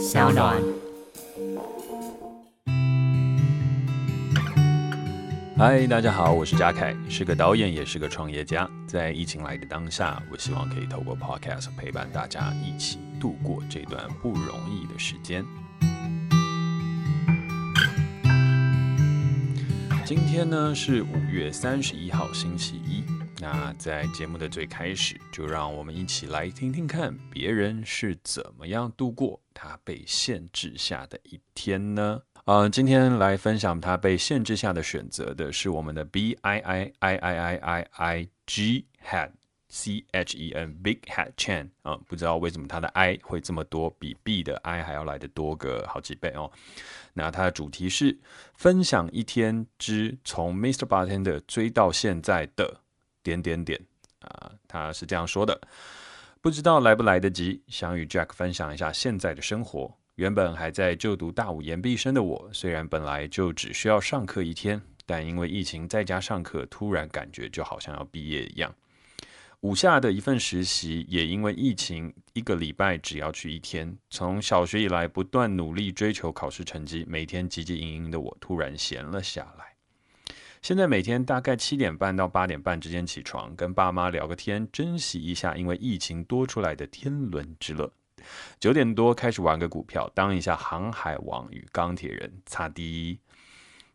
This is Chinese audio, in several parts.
小暖。嗨，大家好，我是嘉凯，是个导演，也是个创业家。在疫情来的当下，我希望可以透过 Podcast 陪伴大家一起度过这段不容易的时间。今天呢是五月三十一号，星期一。那在节目的最开始，就让我们一起来听听看别人是怎么样度过他被限制下的一天呢？嗯，今天来分享他被限制下的选择的是我们的 B I I I I I I I G Hat C H E N Big Hat Chen 啊，不知道为什么他的 I 会这么多，比 B 的 I 还要来的多个好几倍哦。那它的主题是分享一天之从 Mr. Bartender 追到现在的点点点啊，他是这样说的：不知道来不来得及，想与 Jack 分享一下现在的生活。原本还在就读大五研毕生的我，虽然本来就只需要上课一天，但因为疫情在家上课，突然感觉就好像要毕业一样。五下的一份实习也因为疫情，一个礼拜只要去一天。从小学以来不断努力追求考试成绩，每天汲汲营营的我突然闲了下来。现在每天大概七点半到八点半之间起床，跟爸妈聊个天，珍惜一下因为疫情多出来的天伦之乐。九点多开始玩个股票，当一下航海王与钢铁人，擦滴。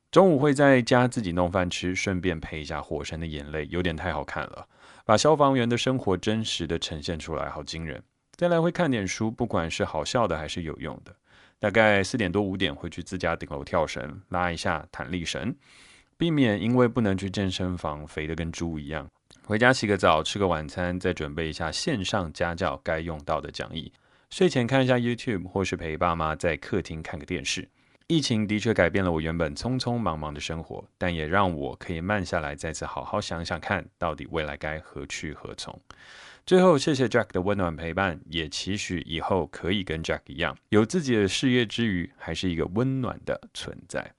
中午会在家自己弄饭吃，顺便配一下火神的眼泪，有点太好看了，把消防员的生活真实的呈现出来，好惊人。再来会看点书，不管是好笑的还是有用的。大概四点多五点会去自家顶楼跳绳，拉一下弹力绳，避免因为不能去健身房肥得跟猪一样。回家洗个澡，吃个晚餐，再准备一下线上家教该用到的讲义。睡前看一下 YouTube，或是陪爸妈在客厅看个电视。疫情的确改变了我原本匆匆忙忙的生活，但也让我可以慢下来，再次好好想想看，到底未来该何去何从。最后，谢谢 Jack 的温暖陪伴，也期许以后可以跟 Jack 一样，有自己的事业之余，还是一个温暖的存在。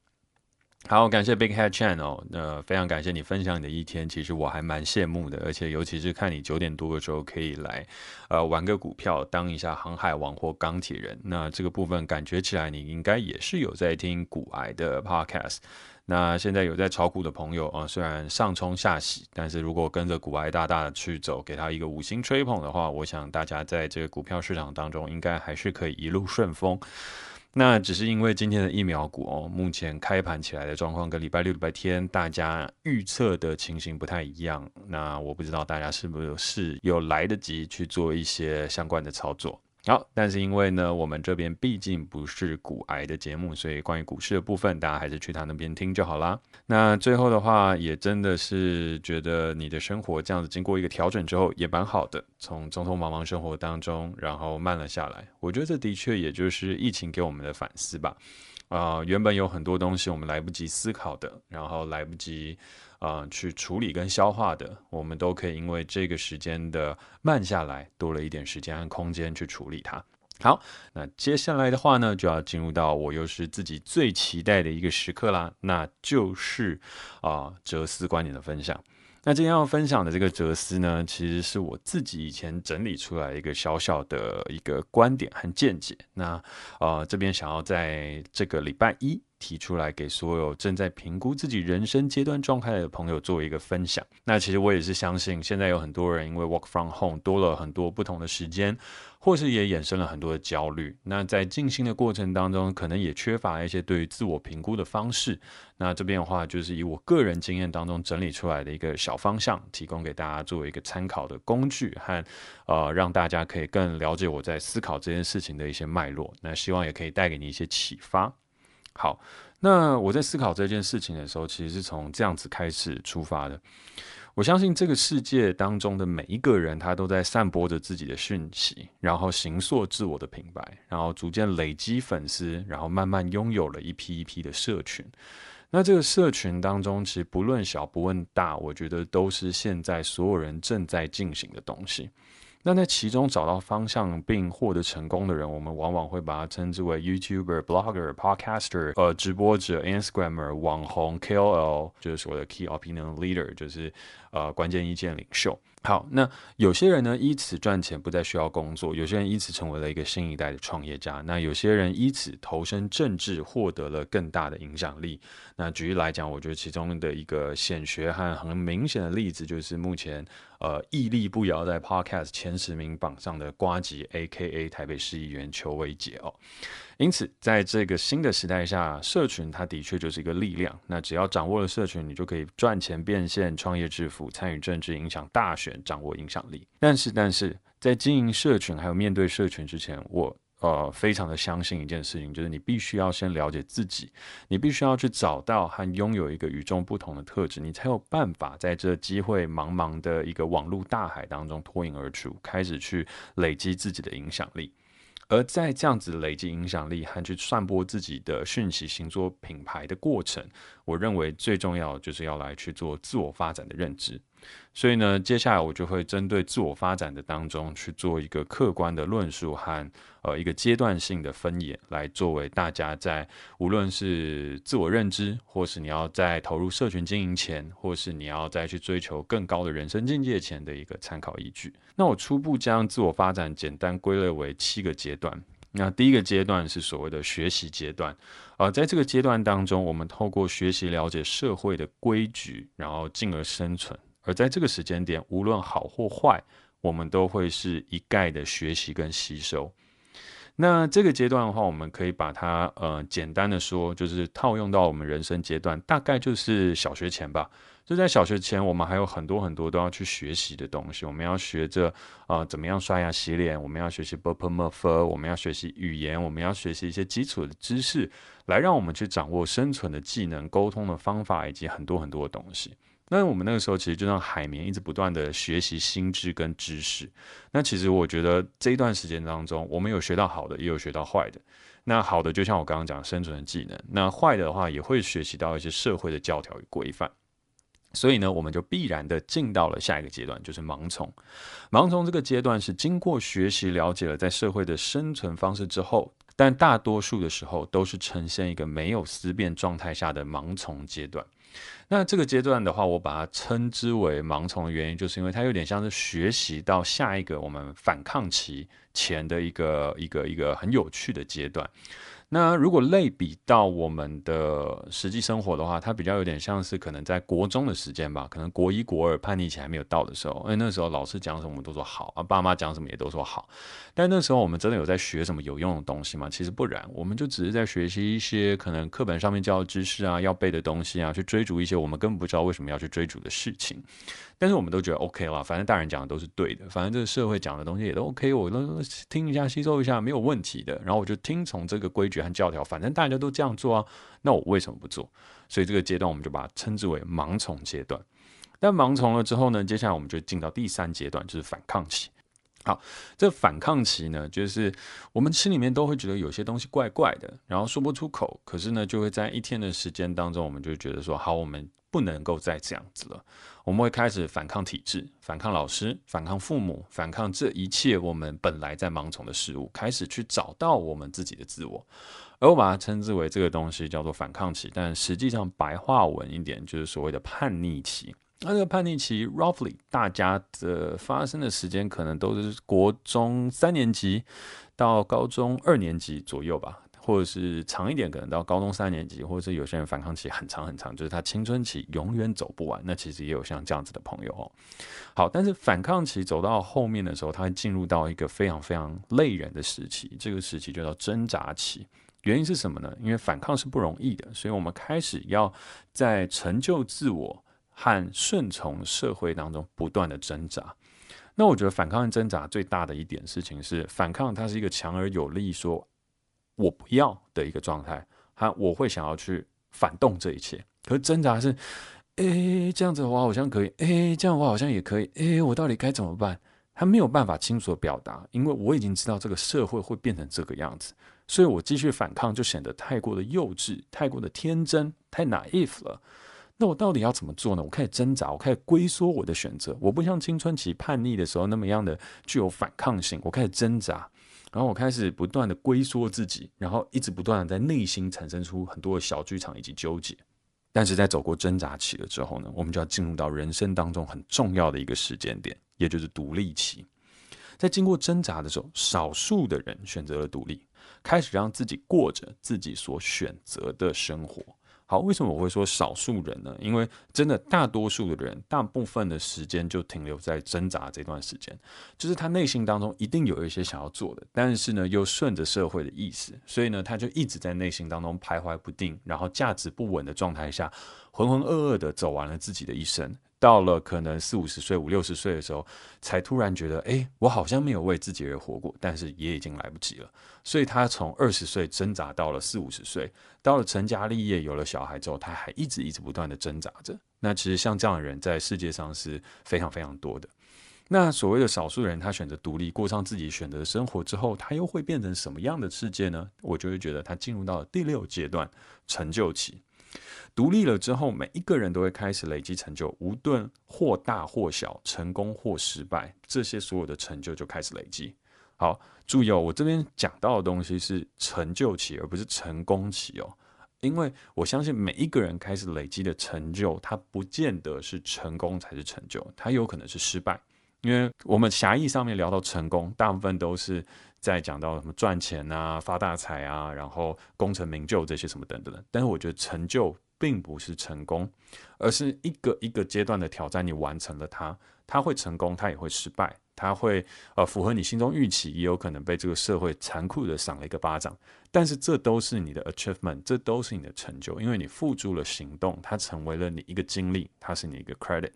好，感谢 Big Head Channel，哦，那非常感谢你分享你的一天，其实我还蛮羡慕的，而且尤其是看你九点多的时候可以来，呃，玩个股票，当一下航海王或钢铁人，那这个部分感觉起来你应该也是有在听股癌的 Podcast，那现在有在炒股的朋友啊，虽然上冲下洗，但是如果跟着股癌大大的去走，给他一个五星吹捧的话，我想大家在这个股票市场当中应该还是可以一路顺风。那只是因为今天的疫苗股哦，目前开盘起来的状况跟礼拜六、礼拜天大家预测的情形不太一样。那我不知道大家是不是有来得及去做一些相关的操作。好，但是因为呢，我们这边毕竟不是股癌的节目，所以关于股市的部分，大家还是去他那边听就好啦。那最后的话，也真的是觉得你的生活这样子经过一个调整之后，也蛮好的。从匆匆忙忙生活当中，然后慢了下来，我觉得这的确也就是疫情给我们的反思吧。啊、原本有很多东西我们来不及思考的，然后来不及。啊、呃，去处理跟消化的，我们都可以因为这个时间的慢下来，多了一点时间和空间去处理它。好，那接下来的话呢，就要进入到我又是自己最期待的一个时刻啦，那就是啊、哲思观点的分享。那今天要分享的这个哲思呢，其实是我自己以前整理出来一个小小的一个观点和见解。那呃，这边想要在这个礼拜一。提出来给所有正在评估自己人生阶段状态的朋友做一个分享。那其实我也是相信，现在有很多人因为 work from home 多了很多不同的时间，或是也衍生了很多的焦虑。那在进行的过程当中，可能也缺乏一些对于自我评估的方式。那这边的话，就是以我个人经验当中整理出来的一个小方向，提供给大家作为一个参考的工具和呃，让大家可以更了解我在思考这件事情的一些脉络。那希望也可以带给你一些启发。好，那我在思考这件事情的时候，其实是从这样子开始出发的。我相信这个世界当中的每一个人，他都在散播着自己的讯息，然后形塑自我的品牌，然后逐渐累积粉丝，然后慢慢拥有了一批一批的社群。那这个社群当中，其实不论小不问大，我觉得都是现在所有人正在进行的东西。那在其中找到方向并获得成功的人，我们往往会把它称之为 YouTuber、Blogger、Podcaster，呃，直播者、Instagramer、网红、KOL，就是所谓的 Key Opinion Leader，就是呃关键意见领袖。好，那有些人呢，依此赚钱，不再需要工作；有些人依此成为了一个新一代的创业家。那有些人依此投身政治，获得了更大的影响力。那举例来讲，我觉得其中的一个显学和很明显的例子，就是目前呃屹立不摇在 Podcast 前十名榜上的瓜吉 （A.K.A. 台北市议员）邱威杰哦。因此，在这个新的时代下，社群它的确就是一个力量。那只要掌握了社群，你就可以赚钱变现、创业致富、参与政治、影响大选、掌握影响力。但是，但是在经营社群还有面对社群之前，我呃非常的相信一件事情，就是你必须要先了解自己，你必须要去找到和拥有一个与众不同的特质，你才有办法在这机会茫茫的一个网络大海当中脱颖而出，开始去累积自己的影响力。而在这样子累积影响力和去散播自己的讯息、行作品牌的过程，我认为最重要就是要来去做自我发展的认知。所以呢，接下来我就会针对自我发展的当中去做一个客观的论述和呃一个阶段性的分野，来作为大家在无论是自我认知，或是你要在投入社群经营前，或是你要再去追求更高的人生境界前的一个参考依据。那我初步将自我发展简单归类为七个阶段。那第一个阶段是所谓的学习阶段，呃在这个阶段当中，我们透过学习了解社会的规矩，然后进而生存。而在这个时间点无论好或坏我们都会是一概的学习跟吸收。那这个阶段的话我们可以把它呃简单的说就是套用到我们人生阶段大概就是小学前吧。就在小学前我们还有很多很多都要去学习的东西我们要学着啊怎么样刷牙洗脸我们要学习 bpmfa 我们要学习语言我们要学习一些基础的知识来让我们去掌握生存的技能沟通的方法以及很多很多的东西。那我们那个时候其实就像海绵，一直不断的学习心智跟知识。那其实我觉得这一段时间当中，我们有学到好的，也有学到坏的。那好的就像我刚刚讲生存的技能，那坏的话也会学习到一些社会的教条与规范。所以呢，我们就必然的进到了下一个阶段，就是盲从。盲从这个阶段是经过学习了解了在社会的生存方式之后，但大多数的时候都是呈现一个没有思辨状态下的盲从阶段。那这个阶段的话，我把它称之为盲从的原因，就是因为它有点像是学习到下一个我们反抗期前的一个一个一个很有趣的阶段。那如果类比到我们的实际生活的话，它比较有点像是可能在国中的时间吧，可能国一、国二叛逆期还没有到的时候，因为那时候老师讲什么我们都说好啊，爸妈讲什么也都说好。但那时候我们真的有在学什么有用的东西吗？其实不然，我们就只是在学习一些可能课本上面教的知识啊，要背的东西啊，去追逐一些我们根本不知道为什么要去追逐的事情。但是我们都觉得 OK 了，反正大人讲的都是对的，反正这个社会讲的东西也都 OK，我都听一下、吸收一下没有问题的。然后我就听从这个规矩和教条，反正大家都这样做啊，那我为什么不做？所以这个阶段我们就把它称之为盲从阶段。但盲从了之后呢，接下来我们就进到第三阶段，就是反抗期。好，这反抗期呢，就是我们心里面都会觉得有些东西怪怪的，然后说不出口，可是呢，就会在一天的时间当中，我们就觉得说，好，我们不能够再这样子了。我们会开始反抗体制，反抗老师，反抗父母，反抗这一切我们本来在盲从的事物，开始去找到我们自己的自我。而我把它称之为这个东西叫做反抗期，但实际上白话文一点就是所谓的叛逆期。那这个叛逆期，roughly 大家的发生的时间可能都是国中三年级到高中二年级左右吧。或者是长一点，可能到高中三年级，或者是有些人反抗期很长很长，就是他青春期永远走不完。那其实也有像这样子的朋友哦。好，但是反抗期走到后面的时候，他会进入到一个非常非常累人的时期，这个时期就叫挣扎期。原因是什么呢？因为反抗是不容易的，所以我们开始要在成就自我和顺从社会当中不断的挣扎。那我觉得反抗和挣扎最大的一点事情是，反抗它是一个强而有力说。我不要的一个状态，哈，我会想要去反动这一切。可是挣扎是，诶，这样子的话好像可以，诶，这样的话好像也可以，诶，我到底该怎么办？他没有办法清楚的表达，因为我已经知道这个社会会变成这个样子，所以我继续反抗就显得太过的幼稚，太过的天真，太 naive 了。那我到底要怎么做呢？我开始挣扎，我开始龟缩我的选择。我不像青春期叛逆的时候那么样的具有反抗性，我开始挣扎。然后我开始不断的龟缩自己，然后一直不断的在内心产生出很多的小剧场以及纠结。但是在走过挣扎期了之后呢，我们就要进入到人生当中很重要的一个时间点，也就是独立期。在经过挣扎的时候，少数的人选择了独立，开始让自己过着自己所选择的生活。好，为什么我会说少数人呢？因为真的大多数的人，大部分的时间就停留在挣扎这段时间，就是他内心当中一定有一些想要做的，但是呢，又顺着社会的意思，所以呢，他就一直在内心当中徘徊不定，然后价值不稳的状态下，浑浑噩噩的走完了自己的一生。到了可能四五十岁、五六十岁的时候，才突然觉得，哎，我好像没有为自己而活过，但是也已经来不及了。所以他从二十岁挣扎到了四五十岁，到了成家立业、有了小孩之后，他还一直一直不断的挣扎着。那其实像这样的人，在世界上是非常非常多的。那所谓的少数人，他选择独立，过上自己选择的生活之后，他又会变成什么样的世界呢？我就会觉得他进入到了第六阶段，成就期。独立了之后，每一个人都会开始累积成就，无论或大或小，成功或失败，这些所有的成就就开始累积。好，注意哦，我这边讲到的东西是成就期，而不是成功期哦。因为我相信每一个人开始累积的成就，它不见得是成功才是成就，它有可能是失败。因为我们狭义上面聊到成功，大部分都是再讲到什么赚钱啊、发大财啊，然后功成名就这些什么等等的。但是我觉得成就。并不是成功，而是一个一个阶段的挑战，你完成了它，它会成功，它也会失败，它会呃符合你心中预期，也有可能被这个社会残酷的赏了一个巴掌。但是这都是你的 achievement，这都是你的成就，因为你付诸了行动，它成为了你一个经历，它是你一个 credit。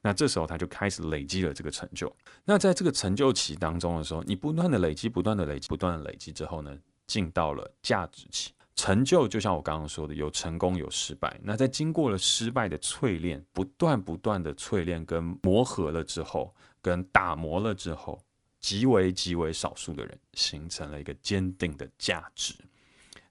那这时候它就开始累积了这个成就。那在这个成就期当中的时候，你不断的累积，不断的累积，不断的累积之后呢，进到了价值期。成就就像我刚刚说的，有成功有失败。那在经过了失败的淬炼，不断不断的淬炼跟磨合了之后，跟打磨了之后，极为极为少数的人形成了一个坚定的价值。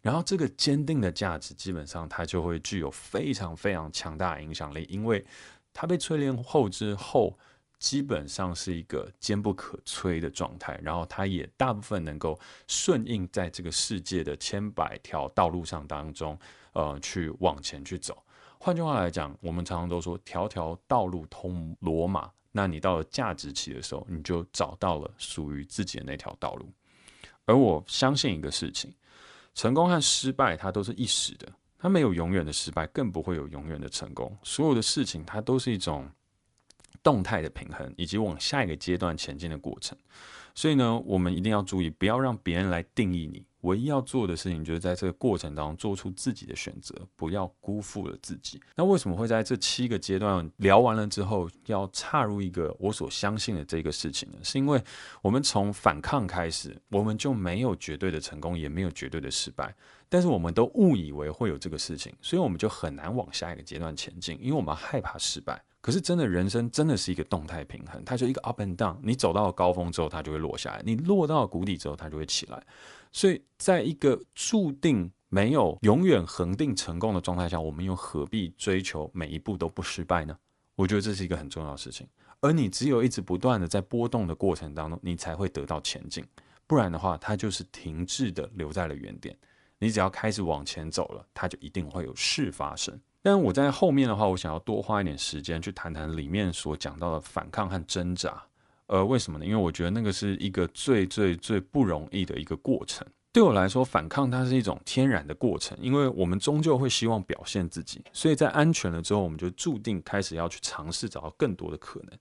然后这个坚定的价值，基本上它就会具有非常非常强大的影响力，因为它被淬炼后之后。基本上是一个坚不可摧的状态，然后它也大部分能够顺应在这个世界的千百条道路上当中，呃，去往前去走。换句话来讲，我们常常都说“条条道路通罗马”，那你到了价值期的时候，你就找到了属于自己的那条道路。而我相信一个事情，成功和失败它都是一时的，它没有永远的失败，更不会有永远的成功。所有的事情它都是一种。动态的平衡，以及往下一个阶段前进的过程，所以呢，我们一定要注意，不要让别人来定义你。唯一要做的事情，就是在这个过程当中做出自己的选择，不要辜负了自己。那为什么会在这七个阶段聊完了之后，要插入一个我所相信的这个事情呢？是因为我们从反抗开始，我们就没有绝对的成功，也没有绝对的失败，但是我们都误以为会有这个事情，所以我们就很难往下一个阶段前进，因为我们害怕失败。可是真的，人生真的是一个动态平衡，它就一个 up and down。你走到了高峰之后，它就会落下来；你落到谷底之后，它就会起来。所以，在一个注定没有永远恒定成功的状态下，我们又何必追求每一步都不失败呢？我觉得这是一个很重要的事情。而你只有一直不断的在波动的过程当中，你才会得到前进。不然的话，它就是停滞的留在了原点。你只要开始往前走了，它就一定会有事发生。但我在后面的话，我想要多花一点时间去谈谈里面所讲到的反抗和挣扎。呃，为什么呢？因为我觉得那个是一个最最最不容易的一个过程。对我来说，反抗它是一种天然的过程，因为我们终究会希望表现自己，所以在安全了之后，我们就注定开始要去尝试找到更多的可能。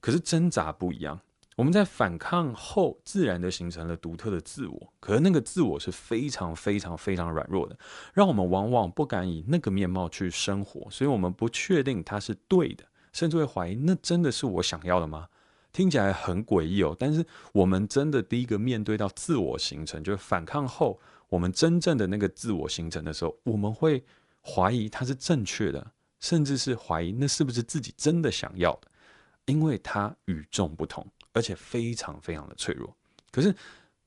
可是挣扎不一样。我们在反抗后，自然的形成了独特的自我，可是那个自我是非常非常非常软弱的，让我们往往不敢以那个面貌去生活，所以我们不确定它是对的，甚至会怀疑那真的是我想要的吗？听起来很诡异哦。但是我们真的第一个面对到自我形成，就是反抗后，我们真正的那个自我形成的时候，我们会怀疑它是正确的，甚至是怀疑那是不是自己真的想要的，因为它与众不同。而且非常非常的脆弱，可是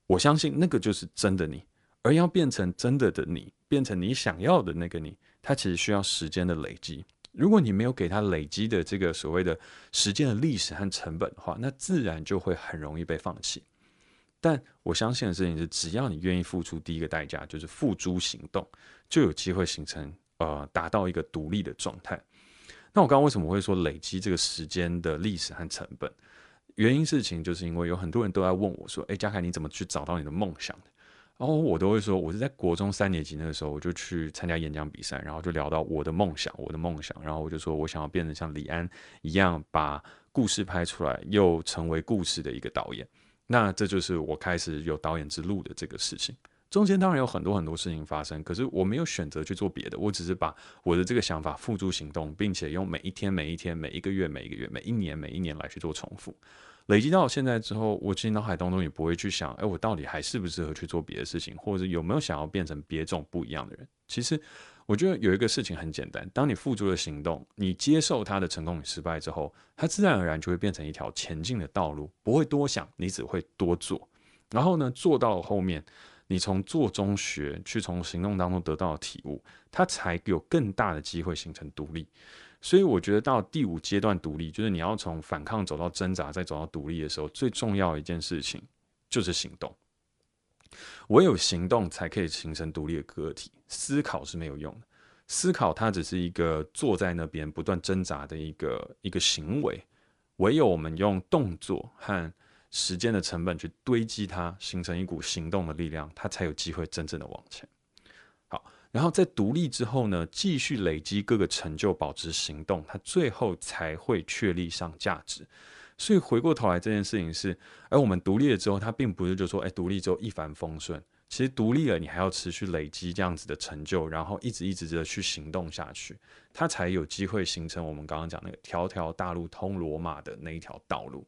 我相信那个就是真的你，而要变成真的的你，变成你想要的那个你，它其实需要时间的累积。如果你没有给它累积的这个所谓的时间的历史和成本的话，那自然就会很容易被放弃。但我相信的事情是，只要你愿意付出第一个代价，就是付诸行动，就有机会形成呃达到一个独立的状态。那我刚刚为什么会说累积这个时间的历史和成本？原因事情就是因为有很多人都在问我说：“诶，嘉凯，你怎么去找到你的梦想的？”然后我都会说，我是在国中三年级那个时候，我就去参加演讲比赛，然后就聊到我的梦想，我的梦想，然后我就说我想要变成像李安一样，把故事拍出来，又成为故事的一个导演。那这就是我开始有导演之路的这个事情。中间当然有很多很多事情发生，可是我没有选择去做别的，我只是把我的这个想法付诸行动，并且用每一天、每一天、每一个月、每一个月、每一年、每一年来去做重复。累积到现在之后，我其实脑海当中也不会去想，哎，我到底还适不适合去做别的事情，或者有没有想要变成别种不一样的人？其实，我觉得有一个事情很简单，当你付诸了行动，你接受它的成功与失败之后，它自然而然就会变成一条前进的道路，不会多想，你只会多做。然后呢，做到后面，你从做中学，去从行动当中得到的体悟，它才有更大的机会形成独立。所以我觉得到第五阶段独立，就是你要从反抗走到挣扎，再走到独立的时候，最重要一件事情就是行动。唯有行动才可以形成独立的个体，思考是没有用的。思考它只是一个坐在那边不断挣扎的一个一个行为。唯有我们用动作和时间的成本去堆积它，形成一股行动的力量，它才有机会真正的往前。然后在独立之后呢，继续累积各个成就，保持行动，它最后才会确立上价值。所以回过头来这件事情是，而我们独立了之后，它并不是就说，哎，独立之后一帆风顺。其实独立了，你还要持续累积这样子的成就，然后一直一直的去行动下去，它才有机会形成我们刚刚讲那个条条大路通罗马的那一条道路。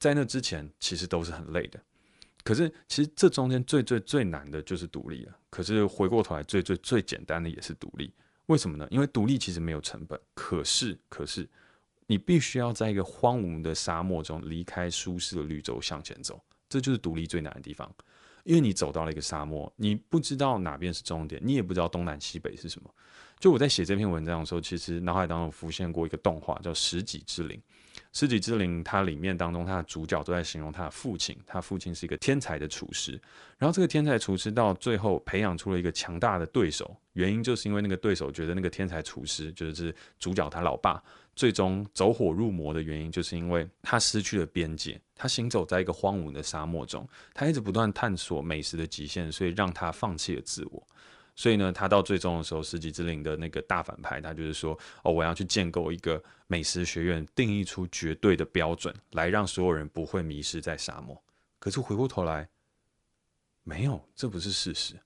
在那之前，其实都是很累的。可是，其实这中间最最最难的就是独立了。可是回过头来，最最最简单的也是独立。为什么呢？因为独立其实没有成本。可是，可是你必须要在一个荒芜的沙漠中离开舒适的绿洲向前走，这就是独立最难的地方。因为你走到了一个沙漠，你不知道哪边是终点，你也不知道东南西北是什么。就我在写这篇文章的时候，其实脑海当中浮现过一个动画，叫《食戟之灵》。《世纪之灵》它里面当中，它的主角都在形容他的父亲，他父亲是一个天才的厨师。然后这个天才厨师到最后培养出了一个强大的对手，原因就是因为那个对手觉得那个天才厨师就是主角他老爸，最终走火入魔的原因，就是因为他失去了边界，他行走在一个荒芜的沙漠中，他一直不断探索美食的极限，所以让他放弃了自我。所以呢，他到最终的时候，食戟之灵的那个大反派，他就是说，哦，我要去建构一个美食学院，定义出绝对的标准，来让所有人不会迷失在沙漠。可是回过头来，没有，这不是事实。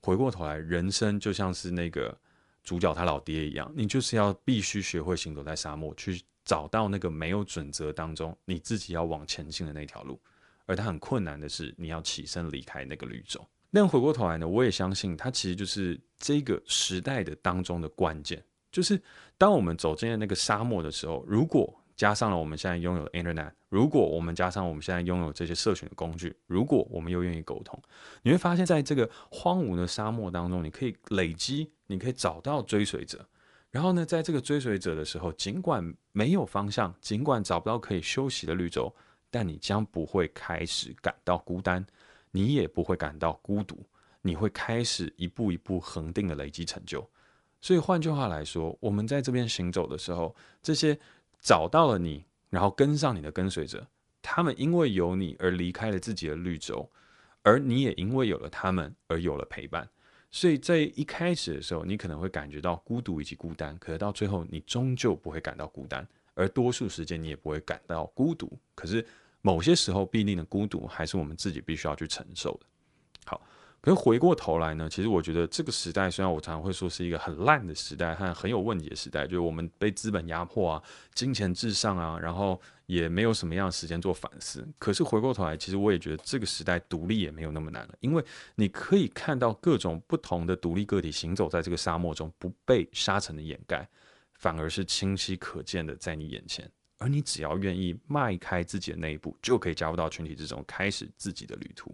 回过头来，人生就像是那个主角他老爹一样，你就是要必须学会行走在沙漠，去找到那个没有准则当中你自己要往前进的那条路。而他很困难的是，你要起身离开那个绿洲。但回过头来呢，我也相信它其实就是这个时代的当中的关键，就是当我们走进了那个沙漠的时候，如果加上了我们现在拥有的 Internet，如果我们加上我们现在拥有这些社群的工具，如果我们又愿意沟通，你会发现在这个荒芜的沙漠当中，你可以累积，你可以找到追随者，然后呢，在这个追随者的时候，尽管没有方向，尽管找不到可以休息的绿洲，但你将不会开始感到孤单。你也不会感到孤独，你会开始一步一步恒定的累积成就。所以换句话来说，我们在这边行走的时候，这些找到了你，然后跟上你的跟随者，他们因为有你而离开了自己的绿洲，而你也因为有了他们而有了陪伴。所以在一开始的时候，你可能会感觉到孤独以及孤单，可是到最后，你终究不会感到孤单，而多数时间你也不会感到孤独。可是。某些时候，必定的孤独还是我们自己必须要去承受的。好，可是回过头来呢，其实我觉得这个时代，虽然我常常会说是一个很烂的时代和很有问题的时代，就是我们被资本压迫啊，金钱至上啊，然后也没有什么样的时间做反思。可是回过头来，其实我也觉得这个时代独立也没有那么难了，因为你可以看到各种不同的独立个体行走在这个沙漠中，不被沙尘的掩盖，反而是清晰可见的在你眼前。而你只要愿意迈开自己的那一步，就可以加入到群体之中，开始自己的旅途。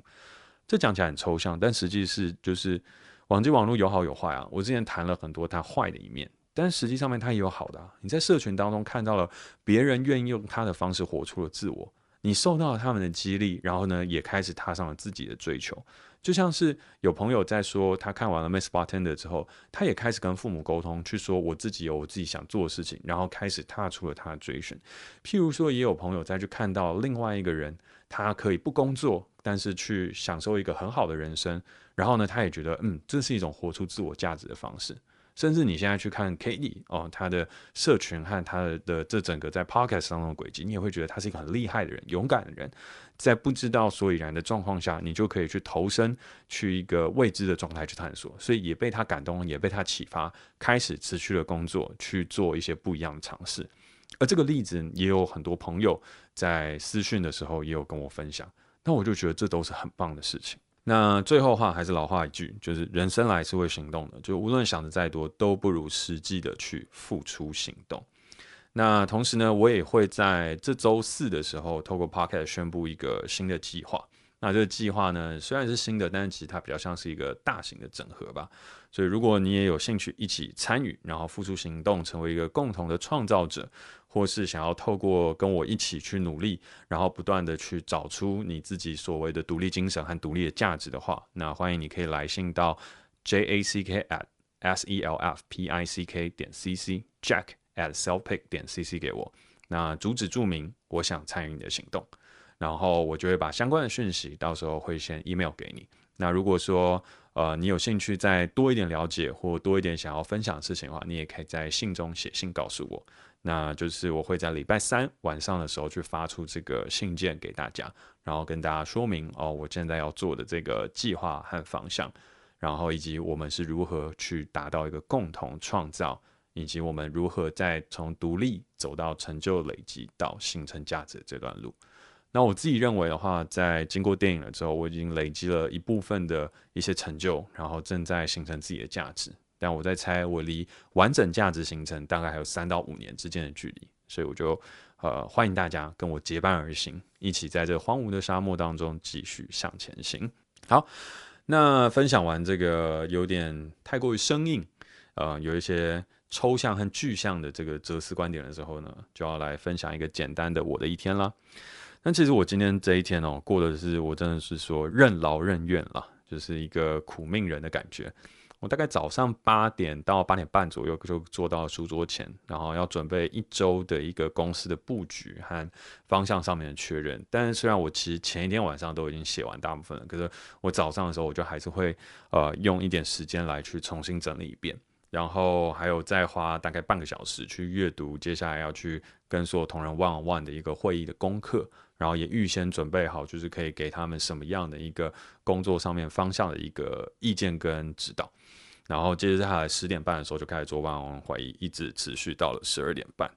这讲起来很抽象，但实际是就是网际网络有好有坏啊。我之前谈了很多它坏的一面，但实际上面它也有好的啊。你在社群当中看到了别人愿意用他的方式活出了自我，你受到了他们的激励，然后呢，也开始踏上了自己的追求。就像是有朋友在说，他看完了《Miss Bartender》之后，他也开始跟父母沟通，去说我自己有我自己想做的事情，然后开始踏出了他的追寻。譬如说，也有朋友再去看到另外一个人，他可以不工作，但是去享受一个很好的人生，然后呢，他也觉得，嗯，这是一种活出自我价值的方式。甚至你现在去看 Katie 哦，他的社群和他的这整个在 Podcast 当中的轨迹，你也会觉得他是一个很厉害的人，勇敢的人。在不知道所以然的状况下，你就可以去投身，去一个未知的状态去探索。所以也被他感动，也被他启发，开始持续的工作，去做一些不一样的尝试。而这个例子也有很多朋友在私讯的时候也有跟我分享，那我就觉得这都是很棒的事情。那最后话还是老话一句，就是人生来是会行动的，就无论想的再多，都不如实际的去付出行动。那同时呢，我也会在这周四的时候，透过 Podcast 宣布一个新的计划。那这个计划呢，虽然是新的，但是其实它比较像是一个大型的整合吧。所以如果你也有兴趣一起参与，然后付出行动，成为一个共同的创造者。或是想要透过跟我一起去努力，然后不断的去找出你自己所谓的独立精神和独立的价值的话，那欢迎你可以来信到 j a c k at s e l f p i c k 点 c c jack at selfpick 点 c c 给我。那主旨注明我想参与你的行动，然后我就会把相关的讯息到时候会先 email 给你。那如果说呃你有兴趣再多一点了解或多一点想要分享的事情的话，你也可以在信中写信告诉我。那就是我会在礼拜三晚上的时候去发出这个信件给大家，然后跟大家说明哦，我现在要做的这个计划和方向，然后以及我们是如何去达到一个共同创造，以及我们如何在从独立走到成就累积到形成价值这段路。那我自己认为的话，在经过电影了之后，我已经累积了一部分的一些成就，然后正在形成自己的价值。但我在猜，我离完整价值形成大概还有三到五年之间的距离，所以我就呃欢迎大家跟我结伴而行，一起在这荒芜的沙漠当中继续向前行。好，那分享完这个有点太过于生硬，呃，有一些抽象和具象的这个哲思观点的时候呢，就要来分享一个简单的我的一天啦。那其实我今天这一天哦，过的是我真的是说任劳任怨了，就是一个苦命人的感觉。我大概早上八点到八点半左右就坐到书桌前，然后要准备一周的一个公司的布局和方向上面的确认。但是虽然我其实前一天晚上都已经写完大部分了，可是我早上的时候我就还是会呃用一点时间来去重新整理一遍，然后还有再花大概半个小时去阅读接下来要去跟所有同仁 one on one 的一个会议的功课。然后也预先准备好，就是可以给他们什么样的一个工作上面方向的一个意见跟指导。然后接着下来十点半的时候就开始做 one-on-one 会议，一直持续到了十二点半。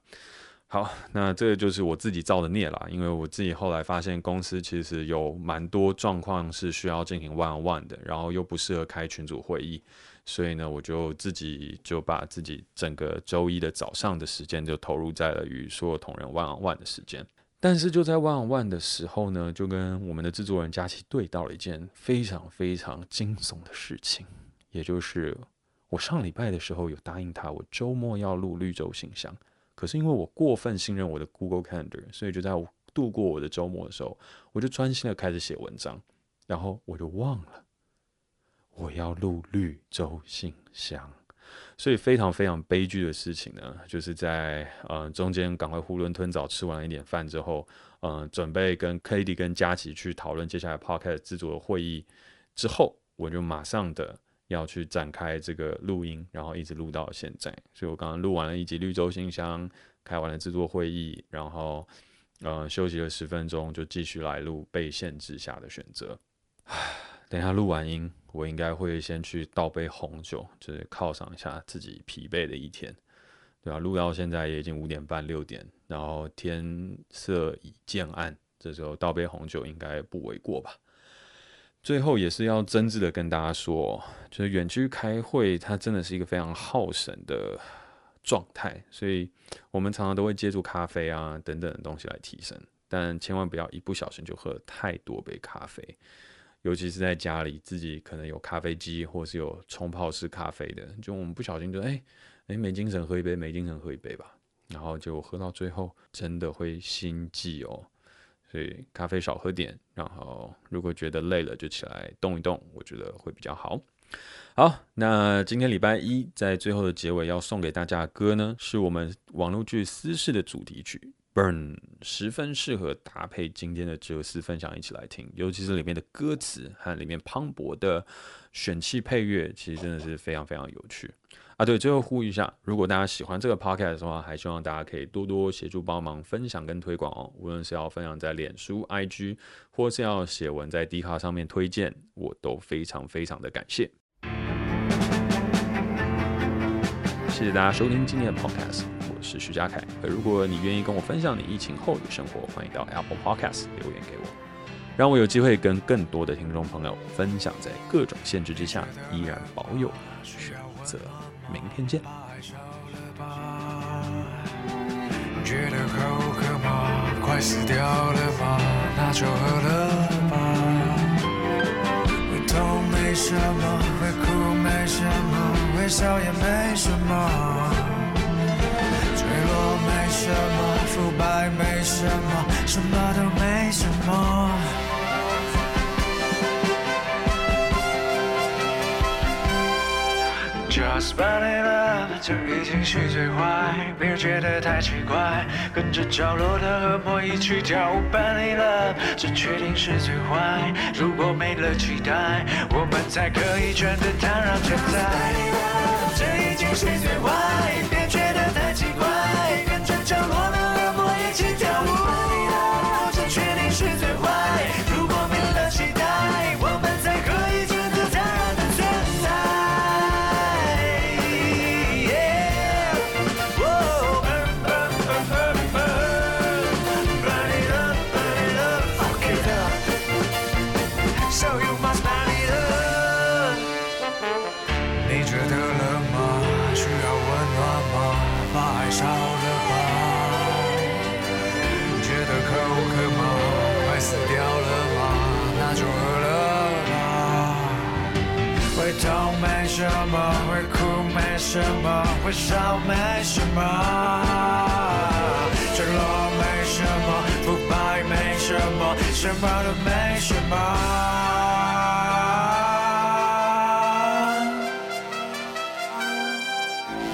好，那这个就是我自己造的孽啦，因为我自己后来发现公司其实有蛮多状况是需要进行 one-on-one 的，然后又不适合开群组会议，所以呢，我就自己就把自己整个周一的早上的时间就投入在了与所有同仁 one-on-one 的时间。但是就在 one on one 的时候呢，就跟我们的制作人佳琪对到了一件非常非常惊悚的事情，也就是我上礼拜的时候有答应他，我周末要录绿洲信箱，可是因为我过分信任我的 Google Calendar，所以就在我度过我的周末的时候，我就专心的开始写文章，然后我就忘了我要录绿洲信箱。所以非常非常悲剧的事情呢，就是在呃中间赶快囫囵吞枣吃完了一点饭之后，嗯、准备跟 Katie 跟佳琪去讨论接下来 Podcast 制作的会议之后，我就马上的要去展开这个录音，然后一直录到现在。所以我刚刚录完了一集绿洲信箱，开完了制作会议，然后呃休息了十分钟，就继续来录被限制下的选择。等一下录完音，我应该会先去倒杯红酒，就是犒赏一下自己疲惫的一天，对吧？录到现在也已经五点半六点，然后天色已渐暗，这时候倒杯红酒应该不为过吧？最后也是要真挚的跟大家说，就是远距开会，它真的是一个非常耗神的状态，所以我们常常都会借助咖啡啊等等的东西来提神，但千万不要一不小心就喝太多杯咖啡。尤其是在家里，自己可能有咖啡机，或是有冲泡式咖啡的，就我们不小心就哎哎、没精神喝一杯，没精神喝一杯吧，然后就喝到最后真的会心悸哦。所以咖啡少喝点，然后如果觉得累了就起来动一动，我觉得会比较好。好，那今天礼拜一在最后的结尾要送给大家的歌呢，是我们网络剧《私事》的主题曲《Burn》，十分适合搭配今天的哲思分享一起来听，尤其是里面的歌词和里面磅礴的选气配乐，其实真的是非常非常有趣。啊，对，最后呼吁一下，如果大家喜欢这个 podcast 的话，还希望大家可以多多协助帮忙分享跟推广哦。无论是要分享在脸书、IG，或是要写文在 D 卡上面推荐，我都非常非常的感谢。谢谢大家收听今天的 podcast，是徐佳凯。如果你愿意跟我分享你疫情后的生活，欢迎到 Apple Podcast 留言给我，让我有机会跟更多的听众朋友分享，在各种限制之下依然保有选择。明天见。觉得口渴吗？快死掉了吗？那就喝了吧。痛没什么，会哭没什么，微笑也没什么。坠落没什么，腐败没什么，什么都没什么。Just burn it up，这已经是最坏，别人觉得太奇怪，跟着角落的恶魔一起跳舞。Burn it up，这确定是最坏。如果没了期待，我们才可以真的坦然存在。Burn it up，这已经是最坏，什么会哭？没什么会笑？没什么坠落？没什么腐败？没什么，什么都没什么。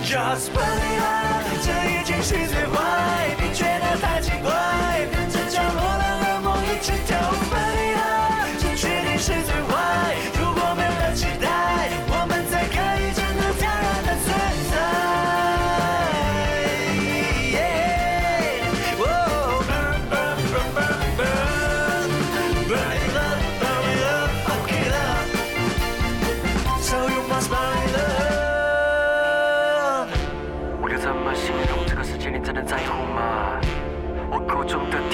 Just burn it up，这已经是最坏，你觉得太奇怪，跟着角落的恶魔一起中的